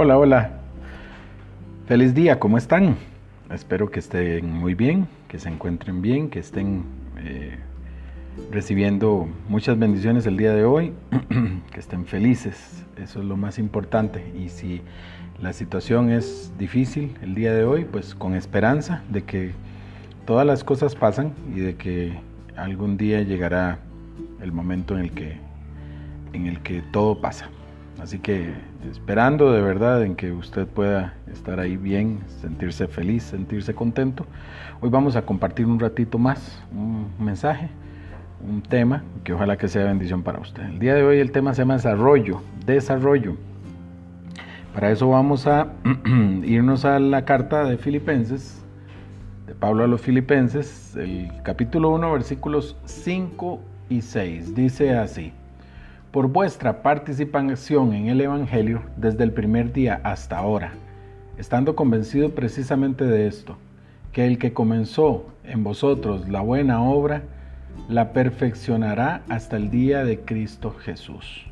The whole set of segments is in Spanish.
Hola, hola. Feliz día, ¿cómo están? Espero que estén muy bien, que se encuentren bien, que estén eh, recibiendo muchas bendiciones el día de hoy, que estén felices, eso es lo más importante. Y si la situación es difícil el día de hoy, pues con esperanza de que todas las cosas pasan y de que algún día llegará el momento en el que, en el que todo pasa. Así que esperando de verdad en que usted pueda estar ahí bien, sentirse feliz, sentirse contento. Hoy vamos a compartir un ratito más un mensaje, un tema que ojalá que sea bendición para usted. El día de hoy el tema se llama desarrollo, desarrollo. Para eso vamos a irnos a la carta de Filipenses, de Pablo a los Filipenses, el capítulo 1, versículos 5 y 6. Dice así por vuestra participación en el Evangelio desde el primer día hasta ahora, estando convencido precisamente de esto, que el que comenzó en vosotros la buena obra, la perfeccionará hasta el día de Cristo Jesús.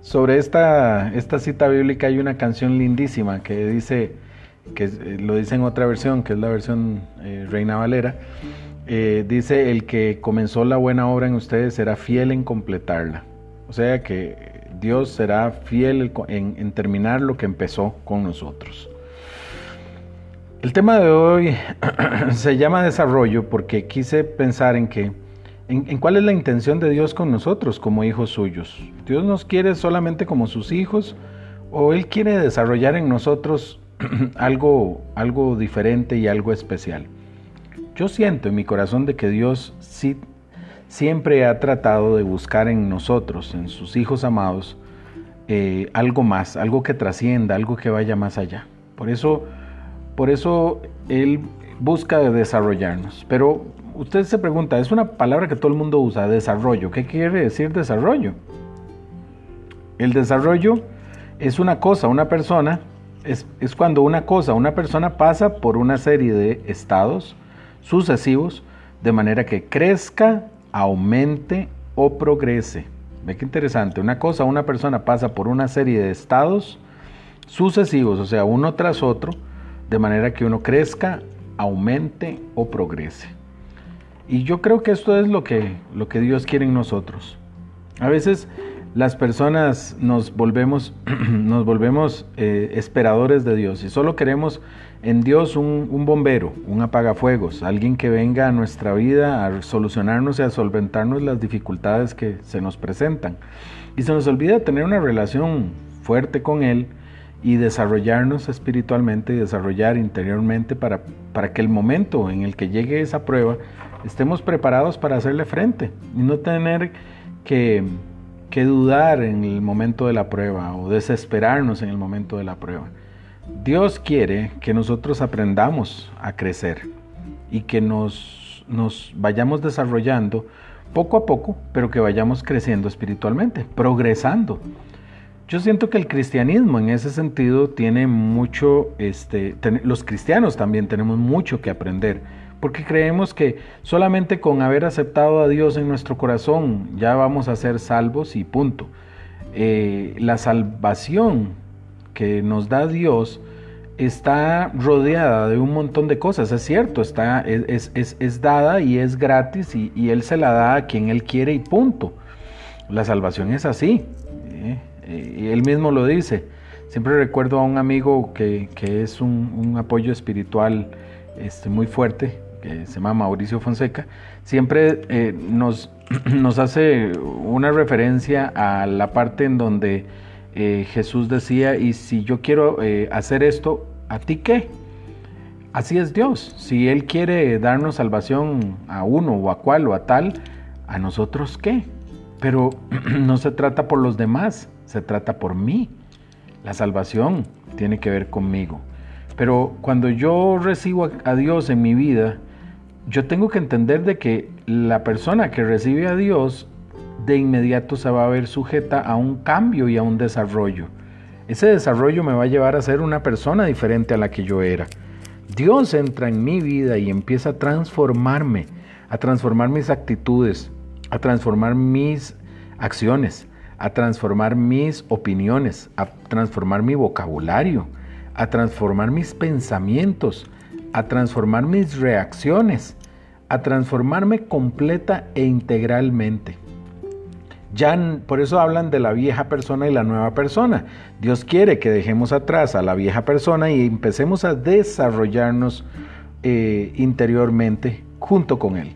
Sobre esta, esta cita bíblica hay una canción lindísima que dice, que lo dice en otra versión, que es la versión eh, Reina Valera, eh, dice, el que comenzó la buena obra en ustedes será fiel en completarla. O sea que Dios será fiel en, terminar lo que empezó con nosotros. El tema de hoy se llama desarrollo porque quise pensar en que, en, cuál es la intención de Dios con nosotros como hijos suyos. Dios nos quiere solamente como sus hijos o Él quiere desarrollar en nosotros algo, algo diferente y algo especial. Yo siento en mi corazón de que Dios sí, siempre ha tratado de buscar en nosotros, en sus hijos amados, eh, algo más, algo que trascienda, algo que vaya más allá. Por eso, por eso Él busca desarrollarnos. Pero usted se pregunta, es una palabra que todo el mundo usa, desarrollo. ¿Qué quiere decir desarrollo? El desarrollo es una cosa, una persona, es, es cuando una cosa, una persona pasa por una serie de estados, sucesivos, de manera que crezca, aumente o progrese. Ve qué interesante, una cosa, una persona pasa por una serie de estados sucesivos, o sea, uno tras otro, de manera que uno crezca, aumente o progrese. Y yo creo que esto es lo que, lo que Dios quiere en nosotros. A veces las personas nos volvemos, nos volvemos eh, esperadores de Dios y solo queremos en Dios un, bombero, un apagafuegos, alguien que venga a nuestra vida a solucionarnos y a solventarnos las dificultades que se nos presentan. Y se nos olvida tener una relación fuerte con Él y desarrollarnos espiritualmente y desarrollar interiormente para, para que el momento en el que llegue esa prueba estemos preparados para hacerle frente y no tener que, que dudar en el momento de la prueba o desesperarnos en el momento de la prueba. Dios quiere que nosotros aprendamos a crecer y que nos, nos vayamos desarrollando poco a poco, pero que vayamos creciendo espiritualmente, progresando. Yo siento que el cristianismo en ese sentido tiene mucho, este, los cristianos también tenemos mucho que aprender, porque creemos que solamente con haber aceptado a Dios en nuestro corazón ya vamos a ser salvos y punto. Eh, la salvación que nos da Dios está rodeada de un montón de cosas, es cierto, está, es, es, dada y es gratis y, Él se la da a quien Él quiere y punto. La salvación es así, ¿eh? y Él mismo lo dice. Siempre recuerdo a un amigo que, es un, apoyo espiritual este, muy fuerte, que se llama Mauricio Fonseca, siempre eh, nos, nos hace una referencia a la parte en donde eh, Jesús decía, y si yo quiero hacer esto, ¿A ti qué? Así es Dios. Si Él quiere darnos salvación a uno o a cual o a tal, ¿a nosotros qué? Pero no se trata por los demás, se trata por mí. La salvación tiene que ver conmigo. Pero cuando yo recibo a Dios en mi vida, yo tengo que entender de que la persona que recibe a Dios de inmediato se va a ver sujeta a un cambio y a un desarrollo. Ese desarrollo me va a llevar a ser una persona diferente a la que yo era. Dios entra en mi vida y empieza a transformarme, a transformar mis actitudes, a transformar mis acciones, a transformar mis opiniones, a transformar mi vocabulario, a transformar mis pensamientos, a transformar mis reacciones, a transformarme completa e integralmente. Ya por eso hablan de la vieja persona y la nueva persona. Dios quiere que dejemos atrás a la vieja persona y empecemos a desarrollarnos eh, interiormente junto con Él.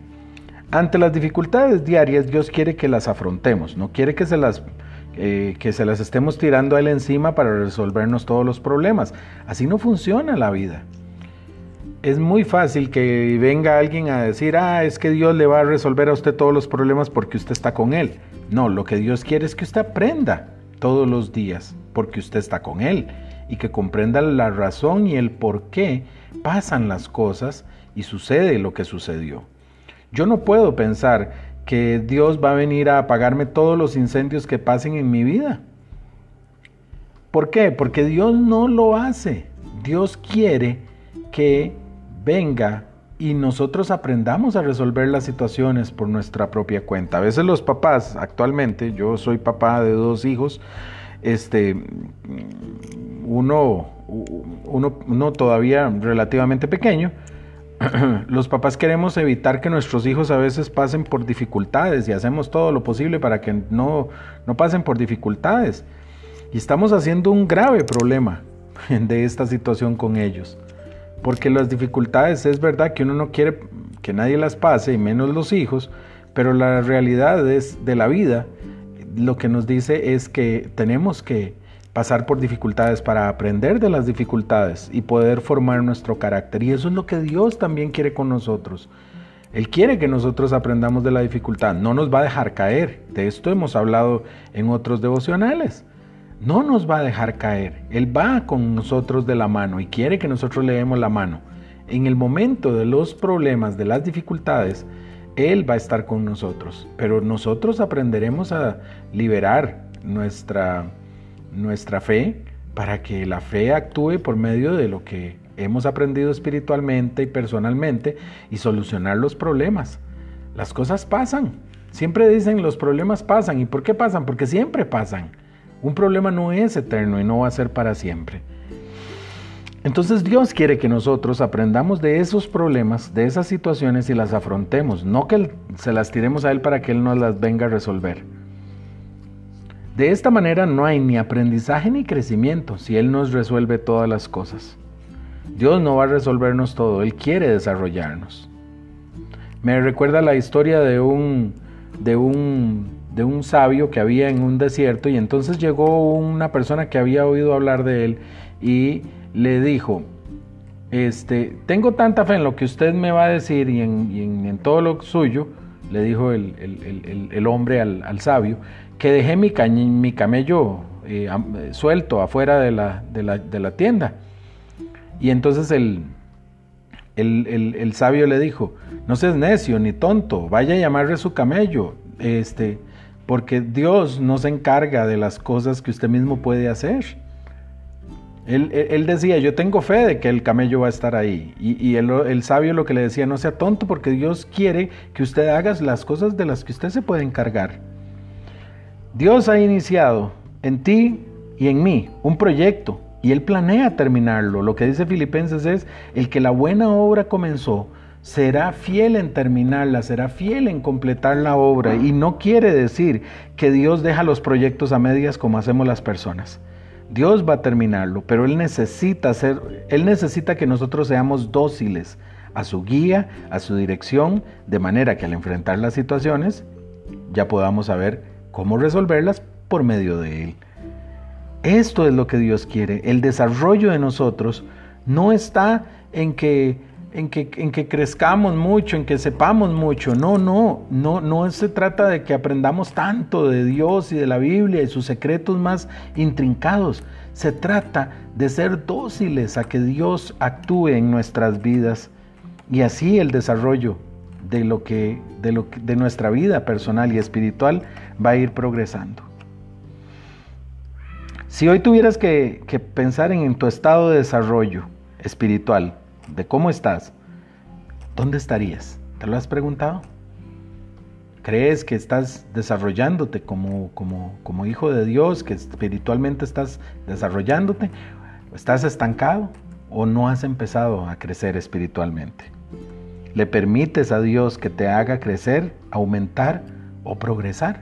Ante las dificultades diarias, Dios quiere que las afrontemos, no quiere que se las, eh, que se las estemos tirando a Él encima para resolvernos todos los problemas. Así no funciona la vida. Es muy fácil que venga alguien a decir, ah, es que Dios le va a resolver a usted todos los problemas porque usted está con Él. No, lo que Dios quiere es que usted aprenda todos los días porque usted está con Él y que comprenda la razón y el por qué pasan las cosas y sucede lo que sucedió. Yo no puedo pensar que Dios va a venir a apagarme todos los incendios que pasen en mi vida. ¿Por qué? Porque Dios no lo hace. Dios quiere que venga y nosotros aprendamos a resolver las situaciones por nuestra propia cuenta. A veces los papás, actualmente, yo soy papá de dos hijos, este, uno, uno, todavía relativamente pequeño, los papás queremos evitar que nuestros hijos a veces pasen por dificultades y hacemos todo lo posible para que no, no pasen por dificultades. Y estamos haciendo un grave problema de esta situación con ellos. Porque las dificultades es verdad que uno no quiere que nadie las pase, y menos los hijos, pero la realidad es de la vida lo que nos dice es que tenemos que pasar por dificultades para aprender de las dificultades y poder formar nuestro carácter. Y eso es lo que Dios también quiere con nosotros. Él quiere que nosotros aprendamos de la dificultad, no nos va a dejar caer. De esto hemos hablado en otros devocionales no nos va a dejar caer. Él va con nosotros de la mano y quiere que nosotros le demos la mano. En el momento de los problemas, de las dificultades, Él va a estar con nosotros. Pero nosotros aprenderemos a liberar nuestra, nuestra fe para que la fe actúe por medio de lo que hemos aprendido espiritualmente y personalmente y solucionar los problemas. Las cosas pasan. Siempre dicen los problemas pasan. ¿Y por qué pasan? Porque siempre pasan. Un problema no es eterno y no va a ser para siempre. Entonces Dios quiere que nosotros aprendamos de esos problemas, de esas situaciones y las afrontemos, no que se las tiremos a Él para que Él nos las venga a resolver. De esta manera no hay ni aprendizaje ni crecimiento si Él nos resuelve todas las cosas. Dios no va a resolvernos todo, Él quiere desarrollarnos. Me recuerda la historia de un, de un de un sabio que había en un desierto y entonces llegó una persona que había oído hablar de él y le dijo, este, tengo tanta fe en lo que usted me va a decir y en, todo lo suyo, le dijo el, hombre al, sabio, que dejé mi, mi camello eh, suelto afuera de la, de, la, de la, tienda. Y entonces el, el, sabio le dijo, no seas necio ni tonto, vaya a llamarle su camello. Este, porque Dios no se encarga de las cosas que usted mismo puede hacer. Él, decía, yo tengo fe de que el camello va a estar ahí. Y, el, sabio lo que le decía, no sea tonto porque Dios quiere que usted haga las cosas de las que usted se puede encargar. Dios ha iniciado en ti y en mí un proyecto y Él planea terminarlo. Lo que dice Filipenses es, el que la buena obra comenzó, será fiel en terminarla, será fiel en completar la obra. Y no quiere decir que Dios deja los proyectos a medias como hacemos las personas. Dios va a terminarlo, pero Él necesita Él necesita que nosotros seamos dóciles a su guía, a su dirección, de manera que al enfrentar las situaciones ya podamos saber cómo resolverlas por medio de Él. Esto es lo que Dios quiere. El desarrollo de nosotros no está en que en que, en que crezcamos mucho, en que sepamos mucho. No, no, no, no se trata de que aprendamos tanto de Dios y de la Biblia y sus secretos más intrincados. Se trata de ser dóciles a que Dios actúe en nuestras vidas y así el desarrollo de lo que de lo de nuestra vida personal y espiritual va a ir progresando. Si hoy tuvieras que, que pensar en tu estado de desarrollo espiritual, de cómo estás, ¿dónde estarías? ¿Te lo has preguntado? ¿Crees que estás desarrollándote como, como, hijo de Dios, que espiritualmente estás desarrollándote? ¿Estás estancado o no has empezado a crecer espiritualmente? ¿Le permites a Dios que te haga crecer, aumentar o progresar?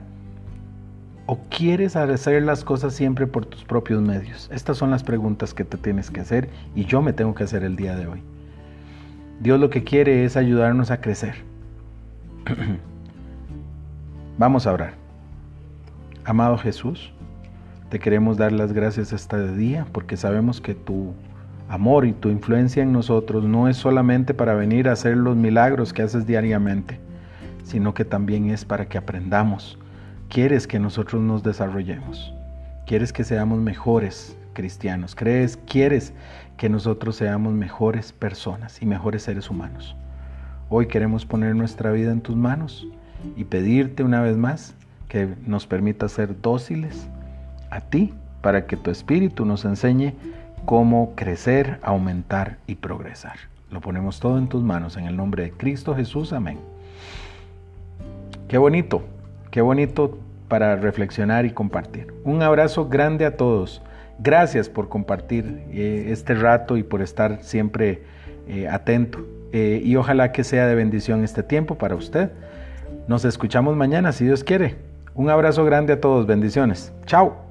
¿O quieres hacer las cosas siempre por tus propios medios? Estas son las preguntas que te tienes que hacer y yo me tengo que hacer el día de hoy. Dios lo que quiere es ayudarnos a crecer. Vamos a orar. Amado Jesús, te queremos dar las gracias este día porque sabemos que tu amor y tu influencia en nosotros no es solamente para venir a hacer los milagros que haces diariamente, sino que también es para que aprendamos quieres que nosotros nos desarrollemos. Quieres que seamos mejores cristianos. Crees, quieres que nosotros seamos mejores personas y mejores seres humanos. Hoy queremos poner nuestra vida en tus manos y pedirte una vez más que nos permita ser dóciles a ti para que tu espíritu nos enseñe cómo crecer, aumentar y progresar. Lo ponemos todo en tus manos en el nombre de Cristo Jesús. Amén. Qué bonito Qué bonito para reflexionar y compartir. Un abrazo grande a todos. Gracias por compartir eh, este rato y por estar siempre eh, atento. Eh, y ojalá que sea de bendición este tiempo para usted. Nos escuchamos mañana, si Dios quiere. Un abrazo grande a todos. Bendiciones. Chao.